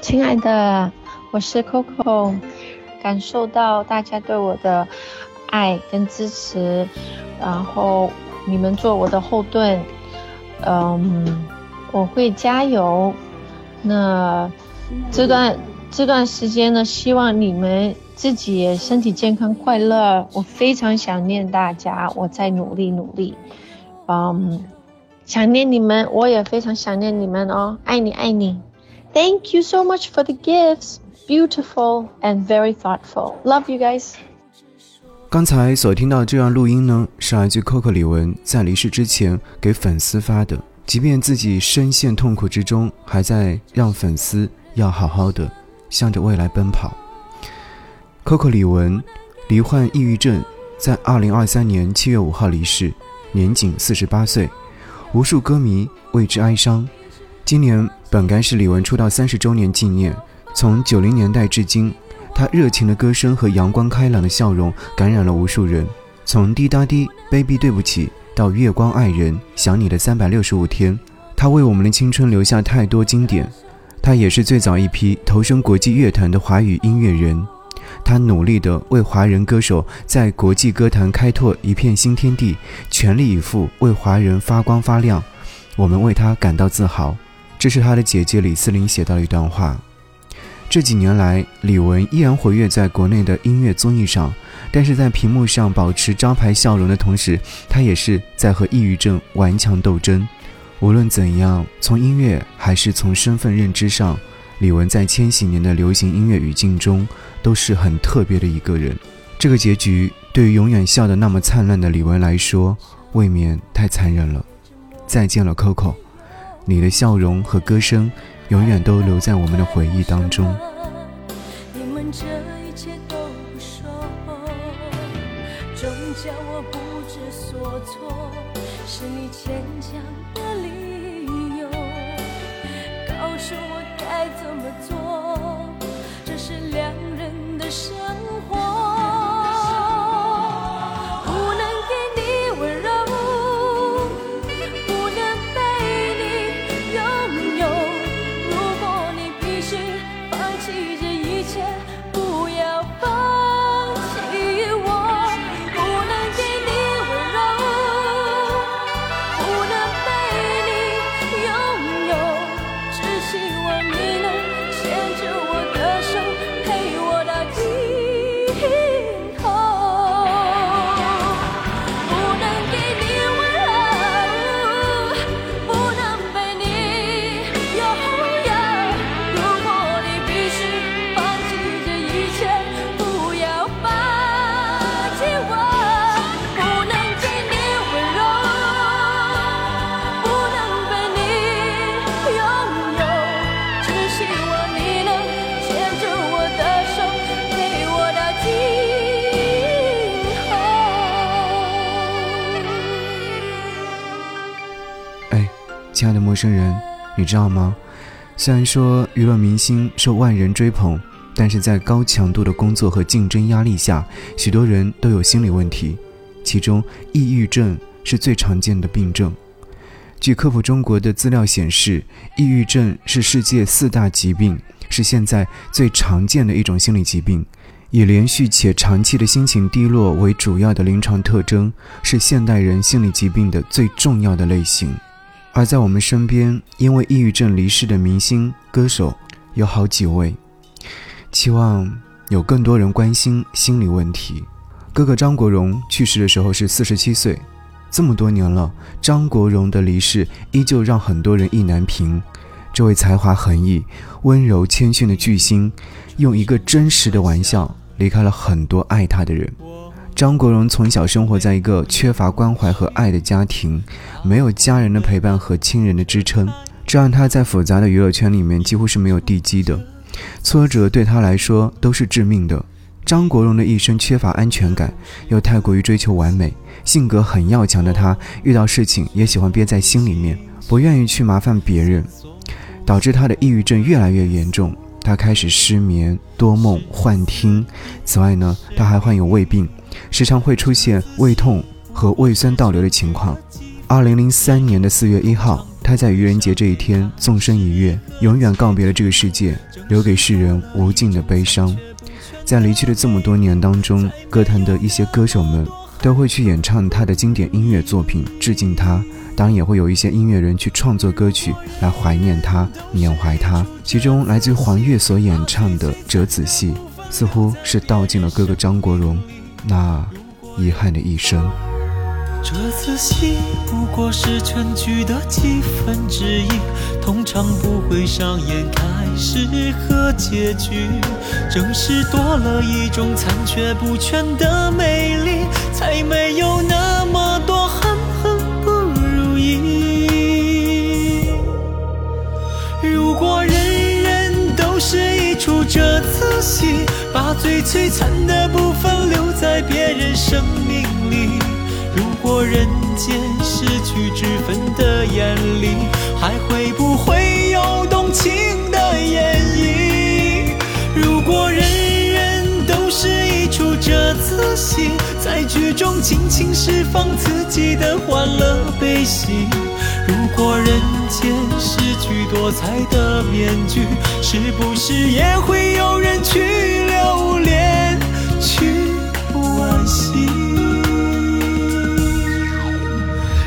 亲爱的，我是 Coco，感受到大家对我的爱跟支持，然后你们做我的后盾，嗯，我会加油。那这段这段时间呢，希望你们自己也身体健康、快乐。我非常想念大家，我在努力努力，嗯，想念你们，我也非常想念你们哦，爱你爱你。Thank you so much for the gifts. Beautiful and very thoughtful. Love you guys. 刚才所听到这段录音呢，是来自 Coco 李玟在离世之前给粉丝发的。即便自己深陷痛苦之中，还在让粉丝要好好的向着未来奔跑。Coco 李玟罹患抑郁症，在2023年7月5号离世，年仅48岁，无数歌迷为之哀伤。今年本该是李玟出道三十周年纪念，从九零年代至今，她热情的歌声和阳光开朗的笑容感染了无数人。从滴答滴，baby 对不起，到月光爱人，想你的三百六十五天，她为我们的青春留下太多经典。她也是最早一批投身国际乐坛的华语音乐人，她努力地为华人歌手在国际歌坛开拓一片新天地，全力以赴为华人发光发亮。我们为她感到自豪。这是他的姐姐李思玲写到的一段话。这几年来，李玟依然活跃在国内的音乐综艺上，但是在屏幕上保持招牌笑容的同时，她也是在和抑郁症顽强斗争。无论怎样，从音乐还是从身份认知上，李玟在千禧年的流行音乐语境中都是很特别的一个人。这个结局对于永远笑得那么灿烂的李玟来说，未免太残忍了。再见了，Coco。你的笑容和歌声，永远都留在我们的回忆当中。你们这一切都不说，终将我不知所措，是你牵强的理由，告诉我该怎么做，这是两人的生亲爱的陌生人，你知道吗？虽然说娱乐明星受万人追捧，但是在高强度的工作和竞争压力下，许多人都有心理问题，其中抑郁症是最常见的病症。据科普中国的资料显示，抑郁症是世界四大疾病，是现在最常见的一种心理疾病，以连续且长期的心情低落为主要的临床特征，是现代人心理疾病的最重要的类型。而在我们身边，因为抑郁症离世的明星、歌手有好几位。期望有更多人关心心理问题。哥哥张国荣去世的时候是四十七岁，这么多年了，张国荣的离世依旧让很多人意难平。这位才华横溢、温柔谦逊的巨星，用一个真实的玩笑离开了很多爱他的人。张国荣从小生活在一个缺乏关怀和爱的家庭，没有家人的陪伴和亲人的支撑，这让他在复杂的娱乐圈里面几乎是没有地基的。挫折对他来说都是致命的。张国荣的一生缺乏安全感，又太过于追求完美，性格很要强的他，遇到事情也喜欢憋在心里面，不愿意去麻烦别人，导致他的抑郁症越来越严重。他开始失眠、多梦、幻听。此外呢，他还患有胃病。时常会出现胃痛和胃酸倒流的情况。二零零三年的四月一号，他在愚人节这一天纵身一跃，永远告别了这个世界，留给世人无尽的悲伤。在离去的这么多年当中，歌坛的一些歌手们都会去演唱他的经典音乐作品，致敬他。当然，也会有一些音乐人去创作歌曲来怀念他、缅怀他。其中，来自于黄越所演唱的《折子戏》，似乎是道尽了哥哥张国荣那遗憾的一生。这次戏不过是全剧的几分之一，通常不会上演开始和结局。正是多了一种残缺不全的美丽，才没有那么多恨恨不如意。如果人人都是一出这次戏，把最璀璨的部分留在别人生命里。如果人间失去之分的眼里，还会不会有动情的演绎？如果人人都是一出折子戏，在剧中尽情释放自己的欢乐悲喜。如果人间失去多彩的面具，是不是也会有人去留恋，去惋惜？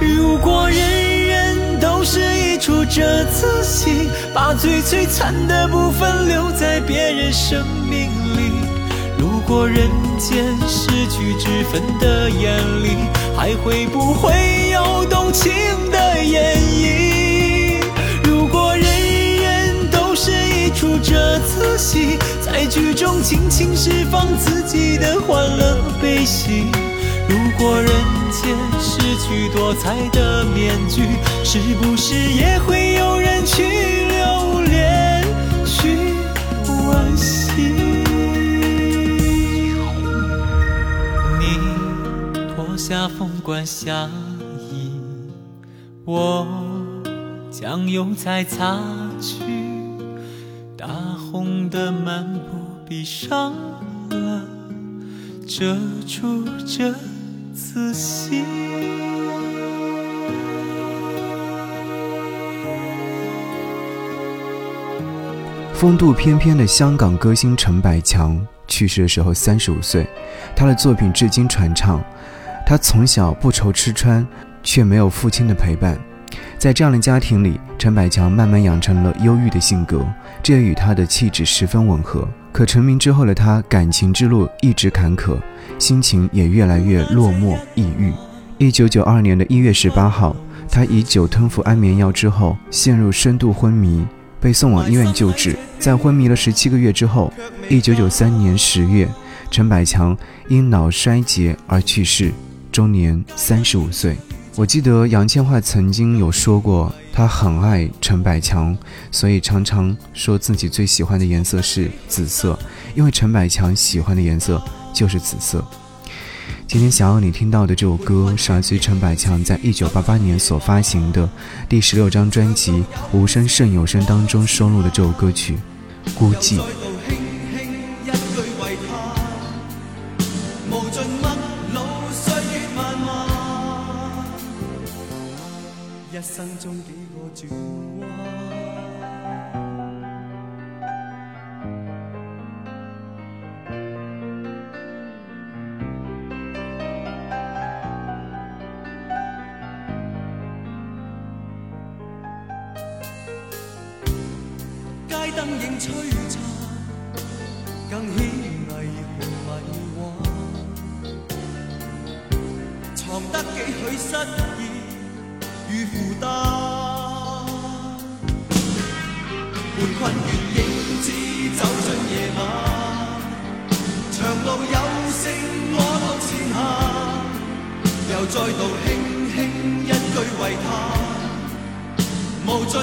如果人人都是一出折子戏，把最璀璨的部分留在别人生命如果人间失去之分的眼里，还会不会有动情的演绎？如果人人都是一出折子戏，在剧中尽情释放自己的欢乐悲喜。如果人间失去多彩的面具，是不是也会有人去留恋，去惋惜？下凤冠霞衣，我将又再擦去，大红的漫步闭上了遮住这。仔细。风度翩翩的香港歌星陈百强去世的时候三十五岁，他的作品至今传唱。他从小不愁吃穿，却没有父亲的陪伴，在这样的家庭里，陈百强慢慢养成了忧郁的性格，这也与他的气质十分吻合。可成名之后的他，感情之路一直坎坷，心情也越来越落寞抑郁。一九九二年的一月十八号，他以酒吞服安眠药之后，陷入深度昏迷，被送往医院救治。在昏迷了十七个月之后，一九九三年十月，陈百强因脑衰竭而去世，终年三十五岁。我记得杨千嬅曾经有说过，她很爱陈百强，所以常常说自己最喜欢的颜色是紫色，因为陈百强喜欢的颜色就是紫色。今天想要你听到的这首歌，是来自于陈百强在一九八八年所发行的第十六张专辑《无声胜有声》当中收录的这首歌曲《孤寂》。灯影璀璨，更显霓虹迷幻，藏得几许失意。与负担，半困倦影子走进夜晚，长路有声我独前行，又再度轻轻一句遗叹，无尽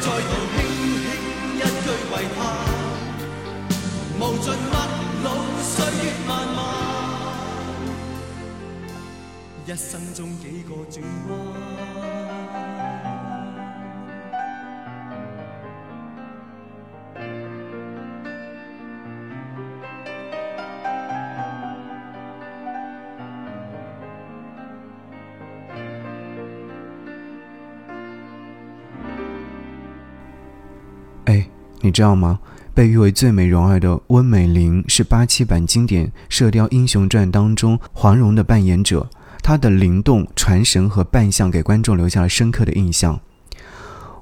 再度轻轻一句为他，无尽陌路岁月漫漫，一生中几个转弯。你知道吗？被誉为最美容儿的温美玲是八七版经典《射雕英雄传》当中黄蓉的扮演者，她的灵动、传神和扮相给观众留下了深刻的印象。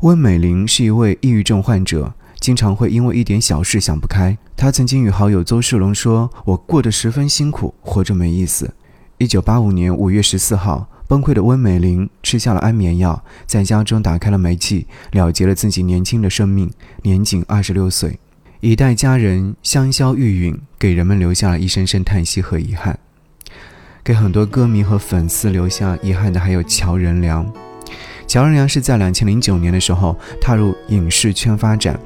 温美玲是一位抑郁症患者，经常会因为一点小事想不开。她曾经与好友邹世龙说：“我过得十分辛苦，活着没意思。”一九八五年五月十四号，崩溃的温美玲吃下了安眠药，在家中打开了煤气，了结了自己年轻的生命，年仅二十六岁。一代佳人香消玉殒，给人们留下了一声声叹息和遗憾。给很多歌迷和粉丝留下遗憾的还有乔任梁。乔任梁是在两千零九年的时候踏入影视圈发展，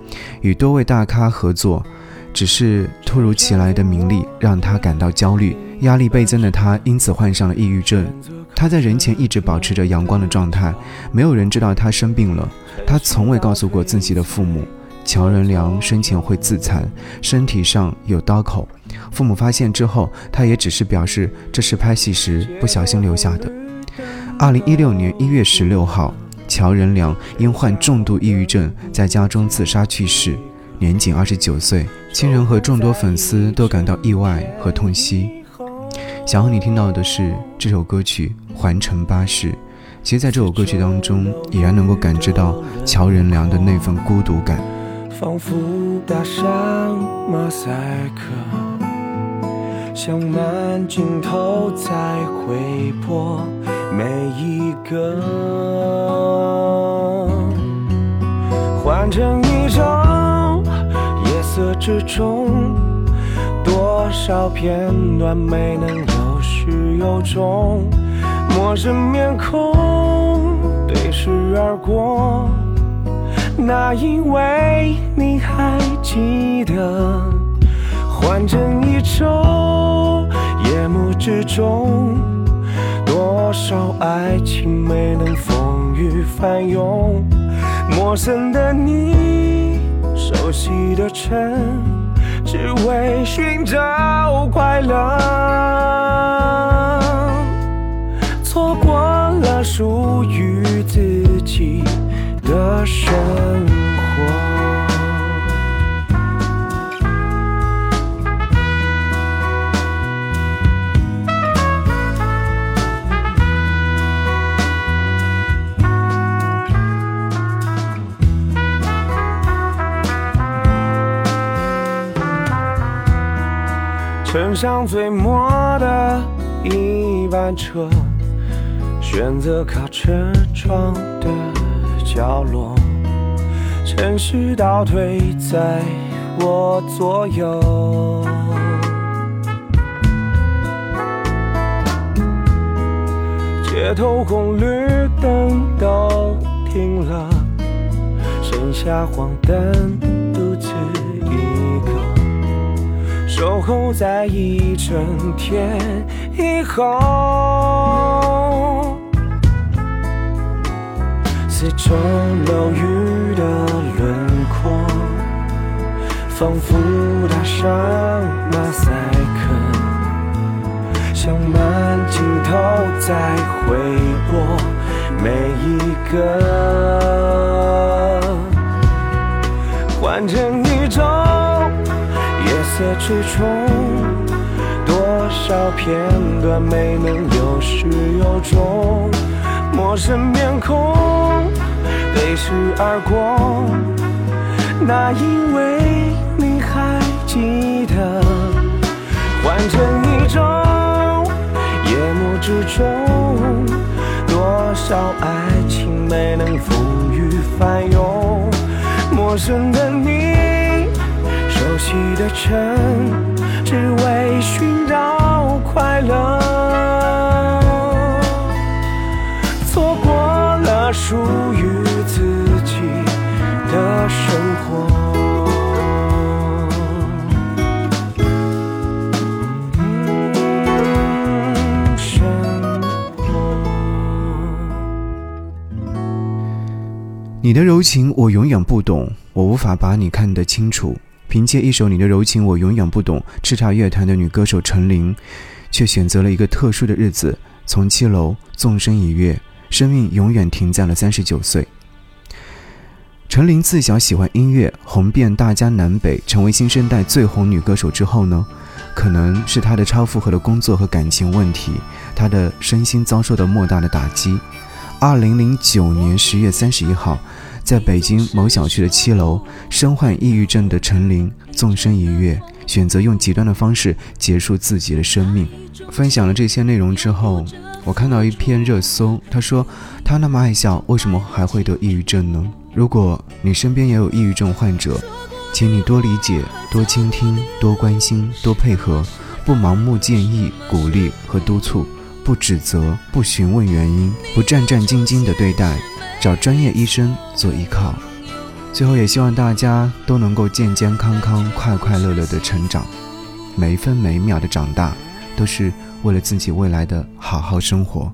与多位大咖合作，只是突如其来的名利让他感到焦虑，压力倍增的他因此患上了抑郁症。他在人前一直保持着阳光的状态，没有人知道他生病了。他从未告诉过自己的父母。乔任梁生前会自残，身体上有刀口。父母发现之后，他也只是表示这是拍戏时不小心留下的。二零一六年一月十六号，乔任梁因患重度抑郁症，在家中自杀去世，年仅二十九岁。亲人和众多粉丝都感到意外和痛惜。想要你听到的是这首歌曲《环城巴士》。其实，在这首歌曲当中，已然能够感知到乔任梁的那份孤独感。仿佛打上马赛克，像慢镜头在回播每一个，换成一种夜色之中，多少片段没能有始有终，陌生面孔对视而过。那因为你还记得，换成一周，夜幕之中，多少爱情没能风雨翻涌，陌生的你，熟悉的城，只为寻找快乐，属于自己。的生活。乘上最末的一班车，选择靠车窗的。角落，城市倒退在我左右，街头红绿灯都停了，剩下黄灯独自一个，守候在一整天以后。四周楼宇的轮廓，仿佛打上马赛克，像慢镜头在回播每一个，换成一种夜色之中，多少片段没能有始有终，陌生面孔。对视而过，那因为你还记得，换成一种夜幕之中，多少爱情没能风雨翻涌？陌生的你，熟悉的城，只为寻找快乐，错过了属于生活。生活。你的柔情我永远不懂，我无法把你看得清楚。凭借一首《你的柔情我永远不懂》，叱咤乐坛的女歌手陈琳，却选择了一个特殊的日子，从七楼纵身一跃，生命永远停在了三十九岁。陈琳自小喜欢音乐，红遍大江南北，成为新生代最红女歌手之后呢，可能是她的超负荷的工作和感情问题，她的身心遭受的莫大的打击。二零零九年十月三十一号，在北京某小区的七楼，身患抑郁症的陈琳纵身一跃，选择用极端的方式结束自己的生命。分享了这些内容之后，我看到一篇热搜，他说：“他那么爱笑，为什么还会得抑郁症呢？”如果你身边也有抑郁症患者，请你多理解、多倾听、多关心、多配合，不盲目建议、鼓励和督促，不指责、不询问原因，不战战兢兢地对待，找专业医生做依靠。最后，也希望大家都能够健健康康、快快乐乐地成长，每一分每一秒的长大，都是为了自己未来的好好生活。